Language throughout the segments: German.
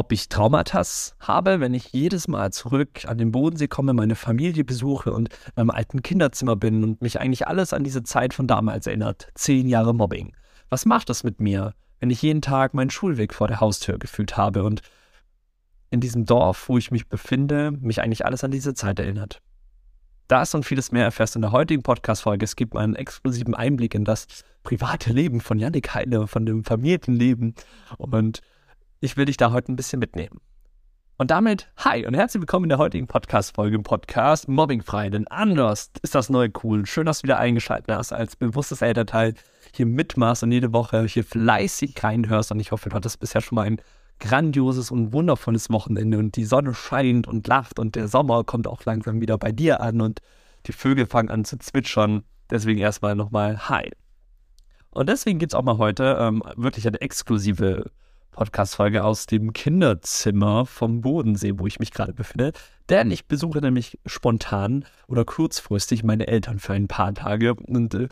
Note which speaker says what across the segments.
Speaker 1: ob ich Traumata habe, wenn ich jedes Mal zurück an den Bodensee komme, meine Familie besuche und in meinem alten Kinderzimmer bin und mich eigentlich alles an diese Zeit von damals erinnert. Zehn Jahre Mobbing. Was macht das mit mir, wenn ich jeden Tag meinen Schulweg vor der Haustür gefühlt habe und in diesem Dorf, wo ich mich befinde, mich eigentlich alles an diese Zeit erinnert? Das und vieles mehr erfährst du in der heutigen Podcast-Folge. Es gibt einen exklusiven Einblick in das private Leben von Yannick Heine, von dem Familienleben und ich will dich da heute ein bisschen mitnehmen. Und damit, hi und herzlich willkommen in der heutigen Podcast-Folge im Podcast Mobbingfrei. Denn anders ist das neue cool. Schön, dass du wieder eingeschaltet hast, als bewusstes Elternteil hier mitmachst und jede Woche hier fleißig reinhörst. Und ich hoffe, du hattest bisher schon mal ein grandioses und wundervolles Wochenende und die Sonne scheint und lacht und der Sommer kommt auch langsam wieder bei dir an und die Vögel fangen an zu zwitschern. Deswegen erstmal nochmal Hi. Und deswegen gibt es auch mal heute ähm, wirklich eine exklusive Podcast-Folge aus dem Kinderzimmer vom Bodensee, wo ich mich gerade befinde. Denn ich besuche nämlich spontan oder kurzfristig meine Eltern für ein paar Tage und äh,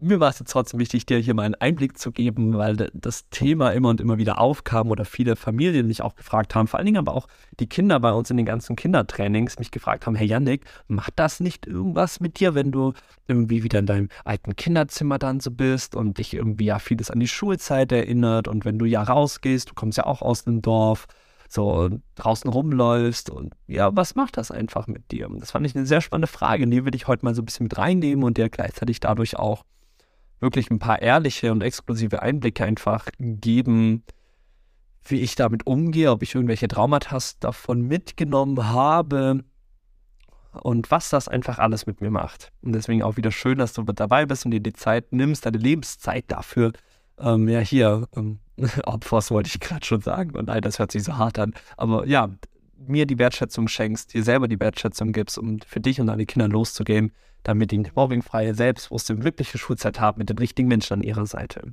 Speaker 1: mir war es jetzt trotzdem wichtig, dir hier mal einen Einblick zu geben, weil das Thema immer und immer wieder aufkam oder viele Familien mich auch gefragt haben, vor allen Dingen aber auch die Kinder bei uns in den ganzen Kindertrainings mich gefragt haben, hey Yannick, macht das nicht irgendwas mit dir, wenn du irgendwie wieder in deinem alten Kinderzimmer dann so bist und dich irgendwie ja vieles an die Schulzeit erinnert und wenn du ja rausgehst, du kommst ja auch aus dem Dorf, so draußen rumläufst und ja, was macht das einfach mit dir? Das fand ich eine sehr spannende Frage, die will ich heute mal so ein bisschen mit reinnehmen und dir gleichzeitig dadurch auch wirklich ein paar ehrliche und exklusive Einblicke einfach geben, wie ich damit umgehe, ob ich irgendwelche Traumata davon mitgenommen habe und was das einfach alles mit mir macht. Und deswegen auch wieder schön, dass du dabei bist und dir die Zeit nimmst, deine Lebenszeit dafür. Ähm, ja, hier, ähm, Opfers wollte ich gerade schon sagen. Und nein, das hört sich so hart an. Aber ja, mir die Wertschätzung schenkst, dir selber die Wertschätzung gibst, um für dich und deine Kinder loszugehen, damit die mobbingfreie, selbstbewusste und glückliche Schulzeit haben mit den richtigen Menschen an ihrer Seite.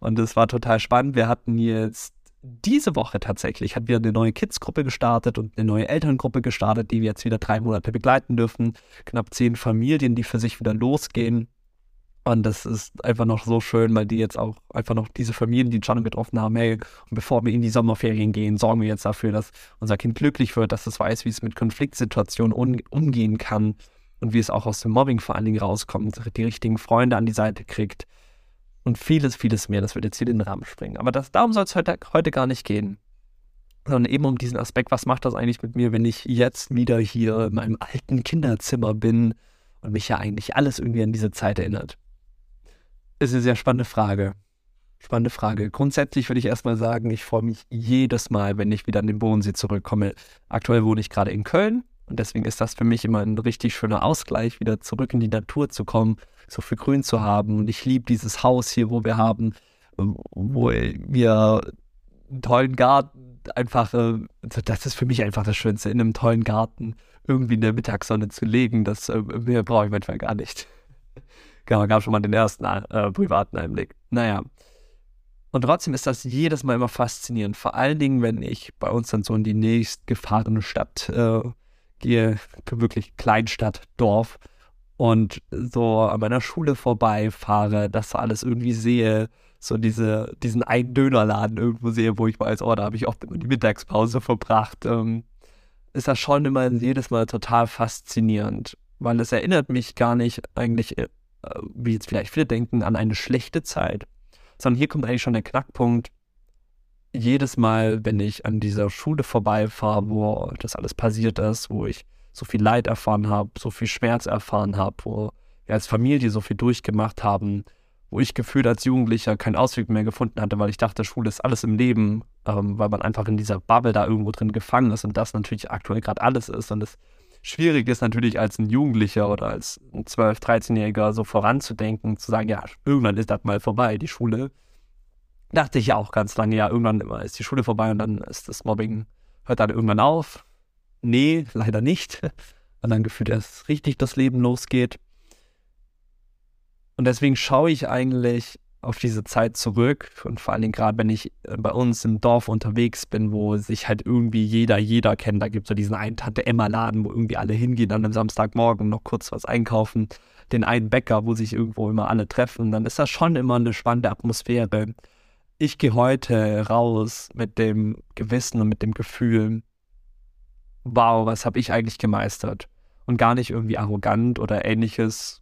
Speaker 1: Und es war total spannend. Wir hatten jetzt diese Woche tatsächlich, hat wieder eine neue Kids-Gruppe gestartet und eine neue Elterngruppe gestartet, die wir jetzt wieder drei Monate begleiten dürfen. Knapp zehn Familien, die für sich wieder losgehen. Und das ist einfach noch so schön, weil die jetzt auch einfach noch diese Familien, die schon getroffen haben, hey, und bevor wir in die Sommerferien gehen, sorgen wir jetzt dafür, dass unser Kind glücklich wird, dass es weiß, wie es mit Konfliktsituationen umgehen kann und wie es auch aus dem Mobbing vor allen Dingen rauskommt, die richtigen Freunde an die Seite kriegt und vieles, vieles mehr. Das wird jetzt hier in den Rahmen springen. Aber das, darum soll es heute, heute gar nicht gehen. Sondern eben um diesen Aspekt, was macht das eigentlich mit mir, wenn ich jetzt wieder hier in meinem alten Kinderzimmer bin und mich ja eigentlich alles irgendwie an diese Zeit erinnert. Ist eine sehr spannende Frage. Spannende Frage. Grundsätzlich würde ich erstmal sagen, ich freue mich jedes Mal, wenn ich wieder an den Bodensee zurückkomme. Aktuell wohne ich gerade in Köln und deswegen ist das für mich immer ein richtig schöner Ausgleich, wieder zurück in die Natur zu kommen, so viel Grün zu haben. Und ich liebe dieses Haus hier, wo wir haben, wo wir einen tollen Garten einfach, äh, das ist für mich einfach das Schönste, in einem tollen Garten irgendwie in der Mittagssonne zu legen. Das äh, mehr brauche ich manchmal gar nicht. Genau, gab schon mal den ersten äh, privaten Einblick. Naja. Und trotzdem ist das jedes Mal immer faszinierend. Vor allen Dingen, wenn ich bei uns dann so in die nächstgefahrene Stadt äh, gehe wirklich Kleinstadt, Dorf und so an meiner Schule vorbeifahre, das alles irgendwie sehe, so diese, diesen einen Dönerladen irgendwo sehe, wo ich weiß, oh, da habe ich oft immer die Mittagspause verbracht, ähm, ist das schon immer jedes Mal total faszinierend, weil es erinnert mich gar nicht eigentlich, wie jetzt vielleicht viele denken, an eine schlechte Zeit, sondern hier kommt eigentlich schon der Knackpunkt, jedes Mal, wenn ich an dieser Schule vorbeifahre, wo das alles passiert ist, wo ich so viel Leid erfahren habe, so viel Schmerz erfahren habe, wo wir als Familie so viel durchgemacht haben, wo ich gefühlt als Jugendlicher keinen Ausweg mehr gefunden hatte, weil ich dachte, Schule ist alles im Leben, ähm, weil man einfach in dieser Bubble da irgendwo drin gefangen ist und das natürlich aktuell gerade alles ist. Und das Schwierige ist natürlich als ein Jugendlicher oder als ein 12-, 13-Jähriger so voranzudenken, zu sagen, ja, irgendwann ist das mal vorbei, die Schule dachte ich ja auch ganz lange, ja, irgendwann ist die Schule vorbei und dann ist das Mobbing, hört dann irgendwann auf. Nee, leider nicht. Und dann gefühlt erst richtig das Leben losgeht. Und deswegen schaue ich eigentlich auf diese Zeit zurück und vor allen Dingen gerade, wenn ich äh, bei uns im Dorf unterwegs bin, wo sich halt irgendwie jeder, jeder kennt. Da gibt es so diesen einen Tante-Emma-Laden, wo irgendwie alle hingehen, dann am Samstagmorgen noch kurz was einkaufen. Den einen Bäcker, wo sich irgendwo immer alle treffen. Dann ist das schon immer eine spannende Atmosphäre ich gehe heute raus mit dem Gewissen und mit dem Gefühl, wow, was habe ich eigentlich gemeistert? Und gar nicht irgendwie arrogant oder ähnliches,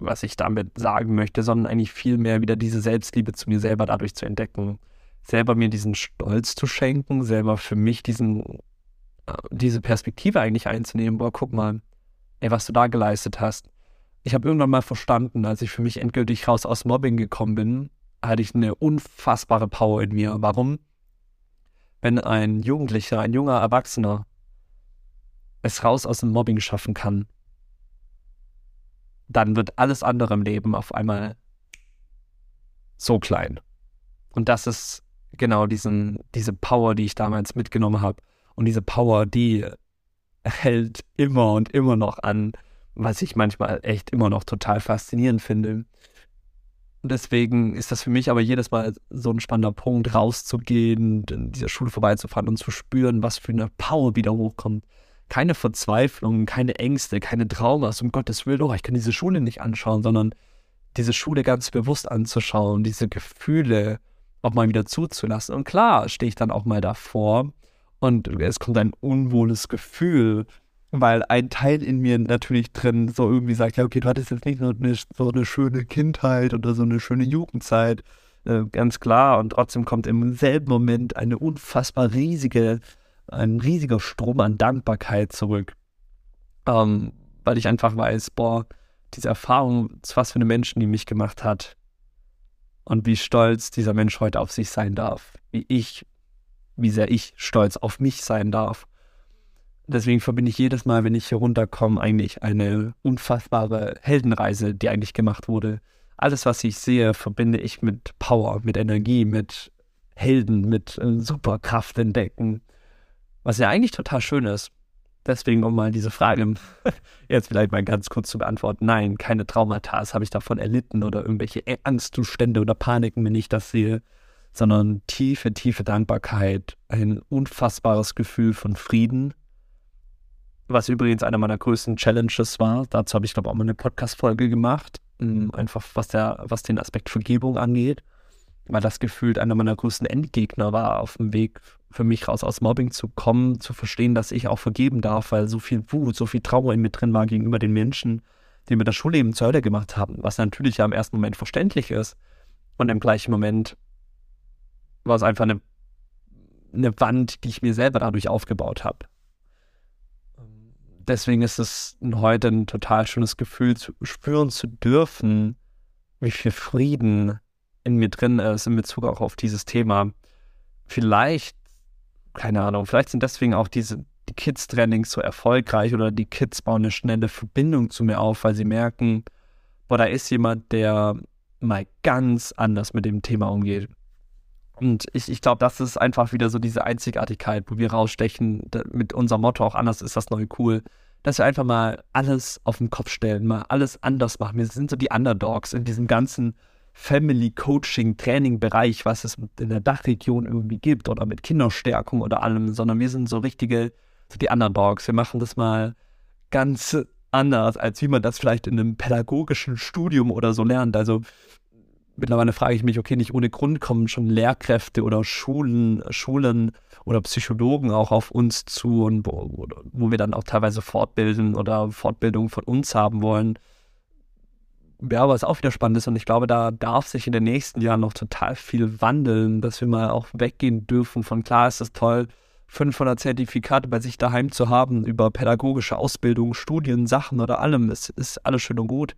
Speaker 1: was ich damit sagen möchte, sondern eigentlich vielmehr wieder diese Selbstliebe zu mir selber dadurch zu entdecken. Selber mir diesen Stolz zu schenken, selber für mich diesen, äh, diese Perspektive eigentlich einzunehmen. Boah, guck mal, ey, was du da geleistet hast. Ich habe irgendwann mal verstanden, als ich für mich endgültig raus aus Mobbing gekommen bin, hatte ich eine unfassbare Power in mir. Warum? Wenn ein Jugendlicher, ein junger Erwachsener es raus aus dem Mobbing schaffen kann, dann wird alles andere im Leben auf einmal so klein. Und das ist genau diesen, diese Power, die ich damals mitgenommen habe. Und diese Power, die hält immer und immer noch an, was ich manchmal echt immer noch total faszinierend finde. Und deswegen ist das für mich aber jedes Mal so ein spannender Punkt, rauszugehen, in dieser Schule vorbeizufahren und zu spüren, was für eine Power wieder hochkommt. Keine Verzweiflung, keine Ängste, keine Traumas, um Gottes Willen, oh, ich kann diese Schule nicht anschauen, sondern diese Schule ganz bewusst anzuschauen, diese Gefühle auch mal wieder zuzulassen. Und klar stehe ich dann auch mal davor und es kommt ein unwohles Gefühl, weil ein Teil in mir natürlich drin so irgendwie sagt, ja, okay, du hattest jetzt nicht nur eine, so eine schöne Kindheit oder so eine schöne Jugendzeit, äh, ganz klar, und trotzdem kommt im selben Moment eine unfassbar riesige, ein riesiger Strom an Dankbarkeit zurück, ähm, weil ich einfach weiß, boah, diese Erfahrung, was für eine Menschen, die mich gemacht hat und wie stolz dieser Mensch heute auf sich sein darf, wie ich, wie sehr ich stolz auf mich sein darf deswegen verbinde ich jedes Mal, wenn ich hier runterkomme, eigentlich eine unfassbare Heldenreise, die eigentlich gemacht wurde. Alles, was ich sehe, verbinde ich mit Power, mit Energie, mit Helden, mit äh, Superkraft entdecken. Was ja eigentlich total schön ist. Deswegen, um mal diese Frage jetzt vielleicht mal ganz kurz zu beantworten. Nein, keine Traumata habe ich davon erlitten oder irgendwelche Angstzustände oder Paniken, wenn ich das sehe, sondern tiefe, tiefe Dankbarkeit, ein unfassbares Gefühl von Frieden, was übrigens einer meiner größten Challenges war. Dazu habe ich, glaube ich, auch mal eine Podcast-Folge gemacht. Ähm, einfach was, der, was den Aspekt Vergebung angeht. Weil das gefühlt einer meiner größten Endgegner war, auf dem Weg für mich raus aus Mobbing zu kommen, zu verstehen, dass ich auch vergeben darf, weil so viel Wut, so viel Trauer in mir drin war gegenüber den Menschen, die mir das Schulleben zur Hölle gemacht haben. Was natürlich ja im ersten Moment verständlich ist. Und im gleichen Moment war es einfach eine, eine Wand, die ich mir selber dadurch aufgebaut habe deswegen ist es heute ein total schönes Gefühl, zu spüren zu dürfen, wie viel Frieden in mir drin ist in Bezug auch auf dieses Thema. Vielleicht, keine Ahnung, vielleicht sind deswegen auch diese die Kids-Trainings so erfolgreich oder die Kids bauen eine schnelle Verbindung zu mir auf, weil sie merken, boah, da ist jemand, der mal ganz anders mit dem Thema umgeht. Und ich, ich glaube, das ist einfach wieder so diese Einzigartigkeit, wo wir rausstechen, mit unserem Motto auch anders ist das neue cool, dass wir einfach mal alles auf den Kopf stellen, mal alles anders machen. Wir sind so die Underdogs in diesem ganzen Family Coaching Training Bereich, was es in der Dachregion irgendwie gibt oder mit Kinderstärkung oder allem, sondern wir sind so richtige, so die Underdogs. Wir machen das mal ganz anders, als wie man das vielleicht in einem pädagogischen Studium oder so lernt. Also mittlerweile frage ich mich, okay, nicht ohne Grund kommen schon Lehrkräfte oder Schulen, Schulen oder Psychologen auch auf uns zu und wo, wo wir dann auch teilweise fortbilden oder Fortbildung von uns haben wollen. Ja, was auch wieder spannend ist und ich glaube, da darf sich in den nächsten Jahren noch total viel wandeln, dass wir mal auch weggehen dürfen von klar ist es toll, 500 Zertifikate bei sich daheim zu haben über pädagogische Ausbildung, Studien, Sachen oder allem. Es ist alles schön und gut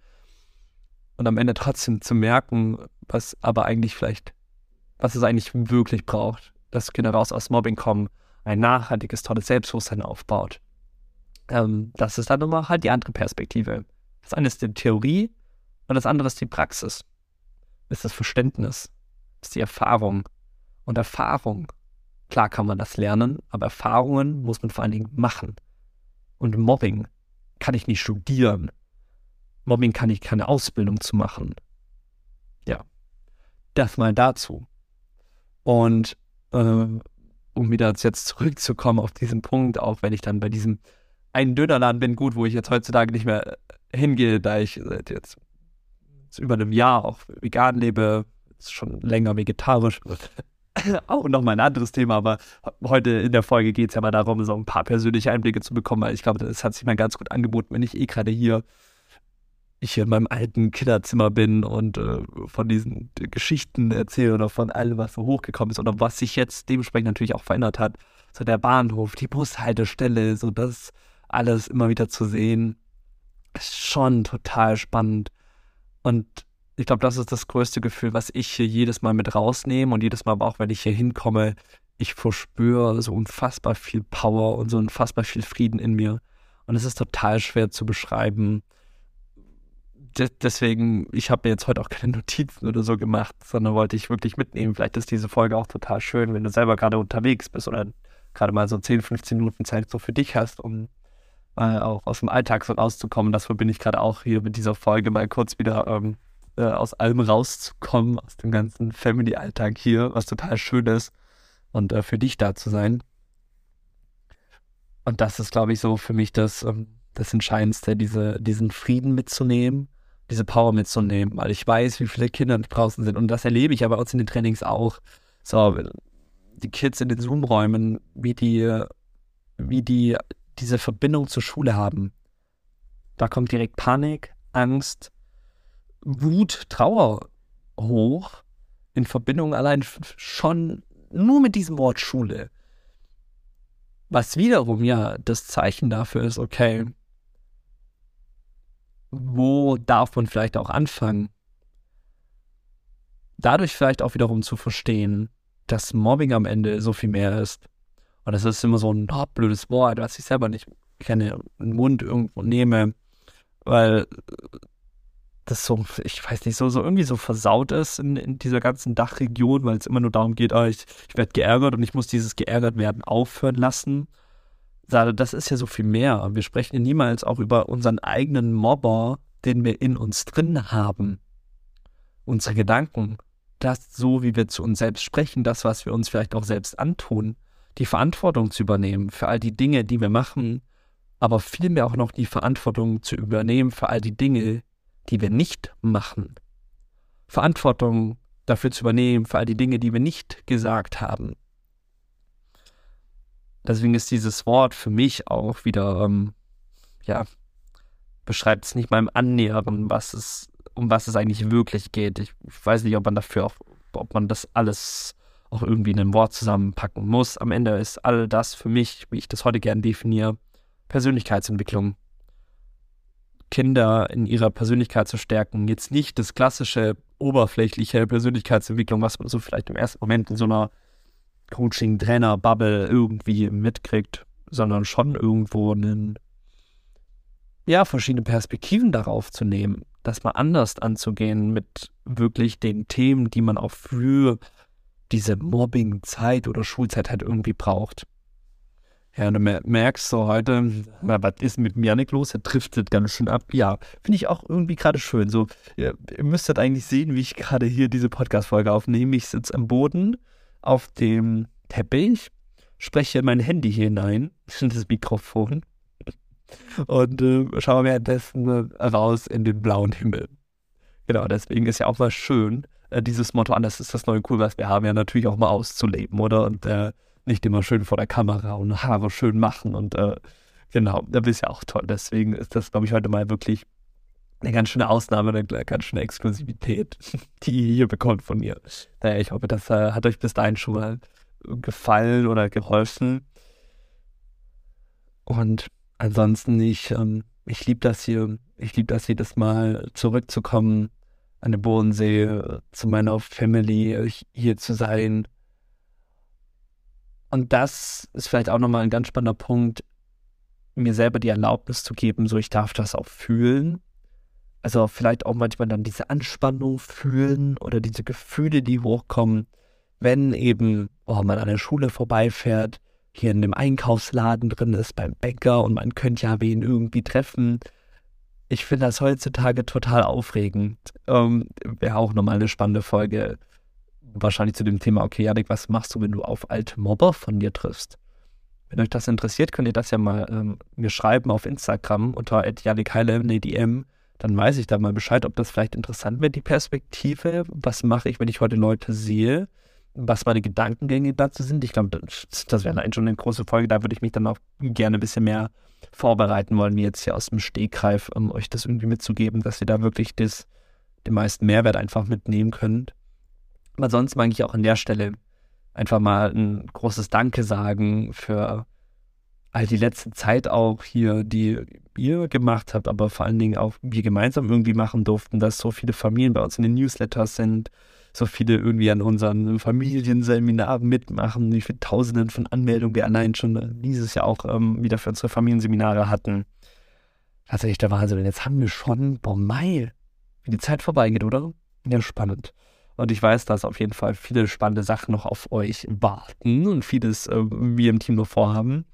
Speaker 1: und am Ende trotzdem zu merken, was aber eigentlich vielleicht, was es eigentlich wirklich braucht, dass Kinder raus aus Mobbing kommen, ein nachhaltiges, tolles Selbstbewusstsein aufbaut. Ähm, das ist dann nochmal halt die andere Perspektive. Das eine ist die Theorie und das andere ist die Praxis. Ist das Verständnis, ist die Erfahrung. Und Erfahrung, klar kann man das lernen, aber Erfahrungen muss man vor allen Dingen machen. Und Mobbing kann ich nicht studieren, Mobbing kann ich keine Ausbildung zu machen. Ja, das mal dazu. Und äh, um wieder jetzt zurückzukommen auf diesen Punkt, auch wenn ich dann bei diesem einen Dönerladen bin, gut, wo ich jetzt heutzutage nicht mehr hingehe, da ich seit jetzt über einem Jahr auch vegan lebe, ist schon länger vegetarisch. Auch noch mal ein anderes Thema, aber heute in der Folge geht es ja mal darum, so ein paar persönliche Einblicke zu bekommen, weil ich glaube, das hat sich mal ganz gut angeboten, wenn ich eh gerade hier ich hier in meinem alten Kinderzimmer bin und äh, von diesen Geschichten erzähle oder von allem, was so hochgekommen ist oder was sich jetzt dementsprechend natürlich auch verändert hat. So der Bahnhof, die Bushaltestelle, so das alles immer wieder zu sehen, ist schon total spannend. Und ich glaube, das ist das größte Gefühl, was ich hier jedes Mal mit rausnehme und jedes Mal aber auch, wenn ich hier hinkomme, ich verspüre so unfassbar viel Power und so unfassbar viel Frieden in mir. Und es ist total schwer zu beschreiben de deswegen, ich habe mir jetzt heute auch keine Notizen oder so gemacht, sondern wollte ich wirklich mitnehmen. Vielleicht ist diese Folge auch total schön, wenn du selber gerade unterwegs bist oder gerade mal so 10, 15 Minuten Zeit so für dich hast, um mal auch aus dem Alltag so rauszukommen. Das verbinde ich gerade auch hier mit dieser Folge mal kurz wieder ähm, äh, aus allem rauszukommen, aus dem ganzen Family-Alltag hier, was total schön ist und äh, für dich da zu sein. Und das ist, glaube ich, so für mich das, ähm, das Entscheidendste, diese, diesen Frieden mitzunehmen diese Power mitzunehmen, weil ich weiß, wie viele Kinder draußen sind. Und das erlebe ich bei uns in den Trainings auch. So, die Kids in den Zoom-Räumen, wie die, wie die diese Verbindung zur Schule haben. Da kommt direkt Panik, Angst, Wut, Trauer hoch in Verbindung allein schon nur mit diesem Wort Schule. Was wiederum ja das Zeichen dafür ist, okay, wo darf man vielleicht auch anfangen? Dadurch vielleicht auch wiederum zu verstehen, dass Mobbing am Ende so viel mehr ist. Und das ist immer so ein oh, blödes Wort, was ich selber nicht kenne, den Mund irgendwo nehme, weil das so, ich weiß nicht, so, so irgendwie so versaut ist in, in dieser ganzen Dachregion, weil es immer nur darum geht, oh, ich, ich werde geärgert und ich muss dieses geärgert werden aufhören lassen das ist ja so viel mehr. Wir sprechen ja niemals auch über unseren eigenen Mobber, den wir in uns drin haben. Unsere Gedanken, das so, wie wir zu uns selbst sprechen, das, was wir uns vielleicht auch selbst antun, die Verantwortung zu übernehmen für all die Dinge, die wir machen, aber vielmehr auch noch die Verantwortung zu übernehmen für all die Dinge, die wir nicht machen. Verantwortung dafür zu übernehmen für all die Dinge, die wir nicht gesagt haben. Deswegen ist dieses Wort für mich auch wieder, ähm, ja, beschreibt es nicht mal im Annähern, was es, um was es eigentlich wirklich geht. Ich, ich weiß nicht, ob man dafür auch, ob man das alles auch irgendwie in ein Wort zusammenpacken muss. Am Ende ist all das für mich, wie ich das heute gern definiere, Persönlichkeitsentwicklung. Kinder in ihrer Persönlichkeit zu stärken. Jetzt nicht das klassische oberflächliche Persönlichkeitsentwicklung, was man so vielleicht im ersten Moment in so einer Coaching, Trainer, Bubble irgendwie mitkriegt, sondern schon irgendwo einen, ja, verschiedene Perspektiven darauf zu nehmen, das mal anders anzugehen mit wirklich den Themen, die man auch für diese Mobbing-Zeit oder Schulzeit halt irgendwie braucht. Ja, du merkst so heute, was ist mit mir nicht los? Er driftet ganz schön ab. Ja, finde ich auch irgendwie gerade schön. So, ihr, ihr müsstet eigentlich sehen, wie ich gerade hier diese Podcast-Folge aufnehme. Ich sitze am Boden, auf dem Teppich, spreche mein Handy hier hinein, das Mikrofon, und äh, schaue währenddessen raus in den blauen Himmel. Genau, deswegen ist ja auch mal schön, äh, dieses Motto an, das ist das neue Cool, was wir haben, ja natürlich auch mal auszuleben, oder? Und äh, nicht immer schön vor der Kamera und Haare schön machen und äh, genau, das ist ja auch toll. Deswegen ist das, glaube ich, heute mal wirklich eine ganz schöne Ausnahme, eine ganz schöne Exklusivität, die ihr hier bekommt von mir. Naja, ich hoffe, das äh, hat euch bis dahin schon mal gefallen oder geholfen. Und ansonsten, ich, ähm, ich liebe das hier. Ich liebe das jedes Mal zurückzukommen an den Bodensee, zu meiner Family, hier zu sein. Und das ist vielleicht auch nochmal ein ganz spannender Punkt, mir selber die Erlaubnis zu geben, so ich darf das auch fühlen also vielleicht auch manchmal dann diese Anspannung fühlen oder diese Gefühle, die hochkommen, wenn eben oh, man an der Schule vorbeifährt, hier in dem Einkaufsladen drin ist, beim Bäcker und man könnte ja wen irgendwie treffen. Ich finde das heutzutage total aufregend. Ähm, Wäre auch nochmal eine spannende Folge. Wahrscheinlich zu dem Thema, okay, Janik, was machst du, wenn du auf alte Mobber von dir triffst? Wenn euch das interessiert, könnt ihr das ja mal ähm, mir schreiben auf Instagram unter Janik Heile, eine DM dann weiß ich da mal Bescheid, ob das vielleicht interessant wird, die Perspektive. Was mache ich, wenn ich heute Leute sehe? Was meine Gedankengänge dazu sind. Ich glaube, das, wäre schon eine große Folge. Da würde ich mich dann auch gerne ein bisschen mehr vorbereiten wollen, wie jetzt hier aus dem Stegreif, um euch das irgendwie mitzugeben, dass ihr da wirklich das, den meisten Mehrwert einfach mitnehmen könnt. Aber sonst mag ich auch an der Stelle einfach mal ein großes Danke sagen für all die letzte Zeit auch hier, die ihr gemacht habt, aber vor allen Dingen auch wir gemeinsam irgendwie machen durften, dass so viele Familien bei uns in den Newsletters sind, so viele irgendwie an unseren Familienseminaren mitmachen, wie viele Tausenden von Anmeldungen wir allein schon dieses Jahr auch ähm, wieder für unsere Familienseminare hatten. Tatsächlich der Wahnsinn. Und jetzt haben wir schon, boah, Mai, wie die Zeit vorbeigeht, oder? Ja, spannend. Und ich weiß, dass auf jeden Fall viele spannende Sachen noch auf euch warten und vieles äh, wir im Team noch vorhaben.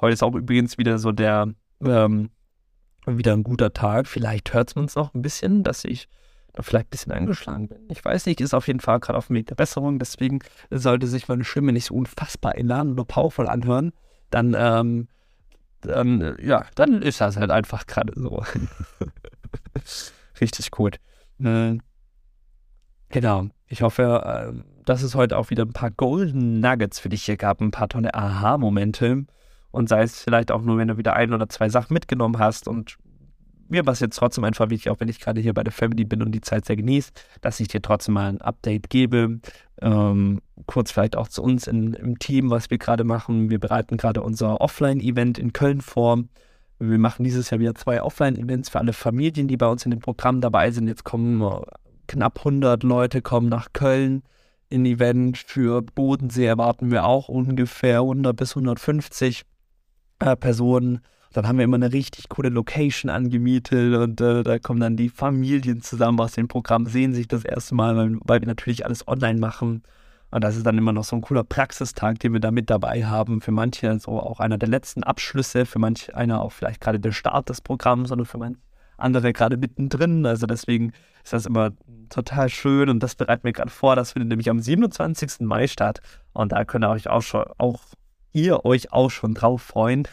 Speaker 1: Heute ist auch übrigens wieder so der, ähm, wieder ein guter Tag. Vielleicht hört es uns noch ein bisschen, dass ich vielleicht ein bisschen angeschlagen bin. Ich weiß nicht, ist auf jeden Fall gerade auf dem Weg der Besserung. Deswegen sollte sich meine Stimme nicht so unfassbar elan oder powerful anhören. Dann, ähm, dann, ja, dann ist das halt einfach gerade so. Richtig gut. Äh, genau. Ich hoffe, äh, dass es heute auch wieder ein paar Golden Nuggets für dich hier gab, ein paar tolle Aha-Momente. Und sei es vielleicht auch nur, wenn du wieder ein oder zwei Sachen mitgenommen hast. Und mir war es jetzt trotzdem einfach wichtig, auch wenn ich gerade hier bei der Family bin und die Zeit sehr genieße, dass ich dir trotzdem mal ein Update gebe. Ähm, kurz vielleicht auch zu uns in, im Team, was wir gerade machen. Wir bereiten gerade unser Offline-Event in Köln vor. Wir machen dieses Jahr wieder zwei Offline-Events für alle Familien, die bei uns in dem Programm dabei sind. Jetzt kommen knapp 100 Leute kommen nach Köln in Event. Für Bodensee erwarten wir auch ungefähr 100 bis 150 äh, Personen. Dann haben wir immer eine richtig coole Location angemietet und äh, da kommen dann die Familien zusammen aus dem Programm, sehen sich das erste Mal, weil, weil, wir natürlich alles online machen. Und das ist dann immer noch so ein cooler Praxistag, den wir da mit dabei haben. Für manche so auch einer der letzten Abschlüsse, für manche einer auch vielleicht gerade der Start des Programms oder für manche andere gerade mittendrin. Also deswegen ist das immer total schön und das bereiten wir gerade vor. Das findet nämlich am 27. Mai statt. Und da könnt ihr euch auch schon auch ihr euch auch schon drauf freuen,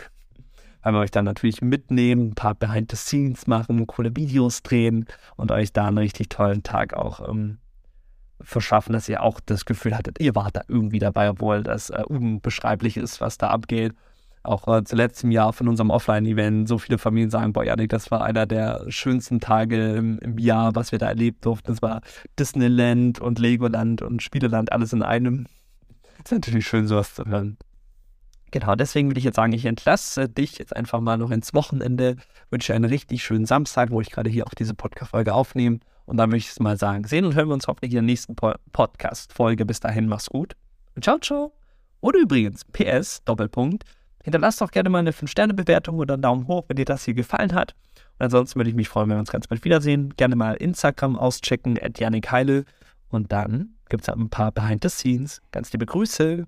Speaker 1: weil wir euch dann natürlich mitnehmen, ein paar Behind the Scenes machen, coole Videos drehen und euch da einen richtig tollen Tag auch ähm, verschaffen, dass ihr auch das Gefühl hattet, ihr wart da irgendwie dabei, obwohl das äh, unbeschreiblich ist, was da abgeht. Auch äh, zuletzt im Jahr von unserem Offline-Event, so viele Familien sagen, boah, Janik, das war einer der schönsten Tage im, im, Jahr, was wir da erlebt durften. Das war Disneyland und Legoland und Spieleland, alles in einem. Ist natürlich schön, sowas zu hören. Genau, deswegen würde ich jetzt sagen, ich entlasse dich jetzt einfach mal noch ins Wochenende, wünsche einen richtig schönen Samstag, wo ich gerade hier auch diese Podcast-Folge aufnehme. Und dann würde ich es mal sagen, sehen und hören wir uns hoffentlich in der nächsten po Podcast-Folge. Bis dahin, mach's gut. Und ciao, ciao. Oder übrigens, PS, Doppelpunkt, hinterlasst doch gerne mal eine 5-Sterne-Bewertung oder einen Daumen hoch, wenn dir das hier gefallen hat. Und ansonsten würde ich mich freuen, wenn wir uns ganz bald wiedersehen. Gerne mal Instagram auschecken, at Janik Heile. Und dann gibt es ein paar Behind the Scenes. Ganz liebe Grüße.